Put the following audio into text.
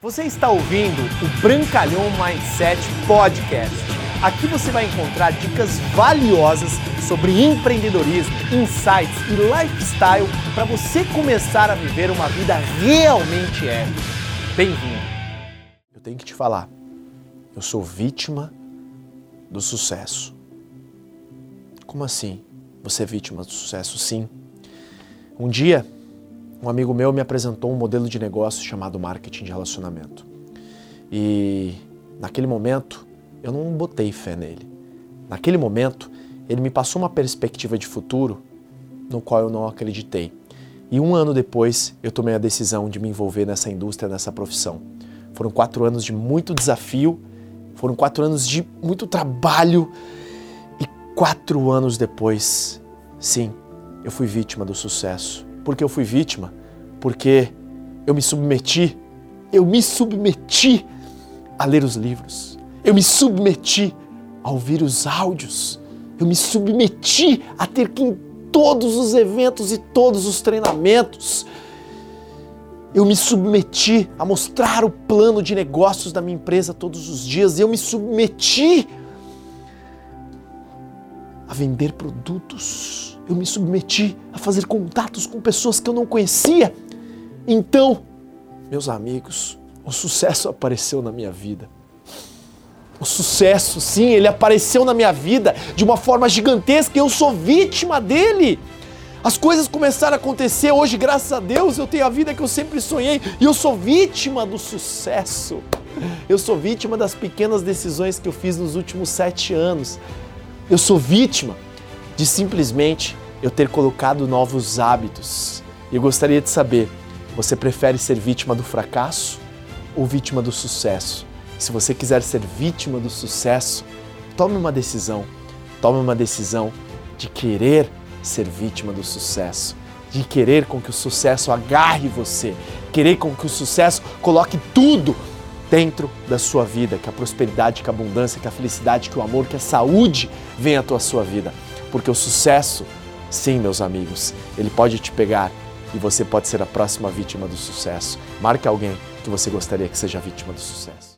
Você está ouvindo o Brancalhão Mindset Podcast. Aqui você vai encontrar dicas valiosas sobre empreendedorismo, insights e lifestyle para você começar a viver uma vida realmente épica. Bem-vindo! Eu tenho que te falar, eu sou vítima do sucesso. Como assim? Você é vítima do sucesso? Sim. Um dia, um amigo meu me apresentou um modelo de negócio chamado marketing de relacionamento. E naquele momento, eu não botei fé nele. Naquele momento, ele me passou uma perspectiva de futuro no qual eu não acreditei. E um ano depois, eu tomei a decisão de me envolver nessa indústria, nessa profissão. Foram quatro anos de muito desafio, foram quatro anos de muito trabalho e quatro anos depois, sim, eu fui vítima do sucesso. Por que eu fui vítima? Porque eu me submeti, eu me submeti a ler os livros, eu me submeti a ouvir os áudios, eu me submeti a ter que em todos os eventos e todos os treinamentos. Eu me submeti a mostrar o plano de negócios da minha empresa todos os dias. Eu me submeti vender produtos. Eu me submeti a fazer contatos com pessoas que eu não conhecia. Então, meus amigos, o sucesso apareceu na minha vida. O sucesso, sim, ele apareceu na minha vida de uma forma gigantesca eu sou vítima dele. As coisas começaram a acontecer hoje, graças a Deus, eu tenho a vida que eu sempre sonhei e eu sou vítima do sucesso. Eu sou vítima das pequenas decisões que eu fiz nos últimos sete anos. Eu sou vítima de simplesmente eu ter colocado novos hábitos. Eu gostaria de saber, você prefere ser vítima do fracasso ou vítima do sucesso? Se você quiser ser vítima do sucesso, tome uma decisão. Tome uma decisão de querer ser vítima do sucesso, de querer com que o sucesso agarre você, querer com que o sucesso coloque tudo dentro da sua vida, que a prosperidade, que a abundância, que a felicidade, que o amor, que a saúde venha à sua vida. Porque o sucesso, sim, meus amigos, ele pode te pegar e você pode ser a próxima vítima do sucesso. Marque alguém que você gostaria que seja vítima do sucesso.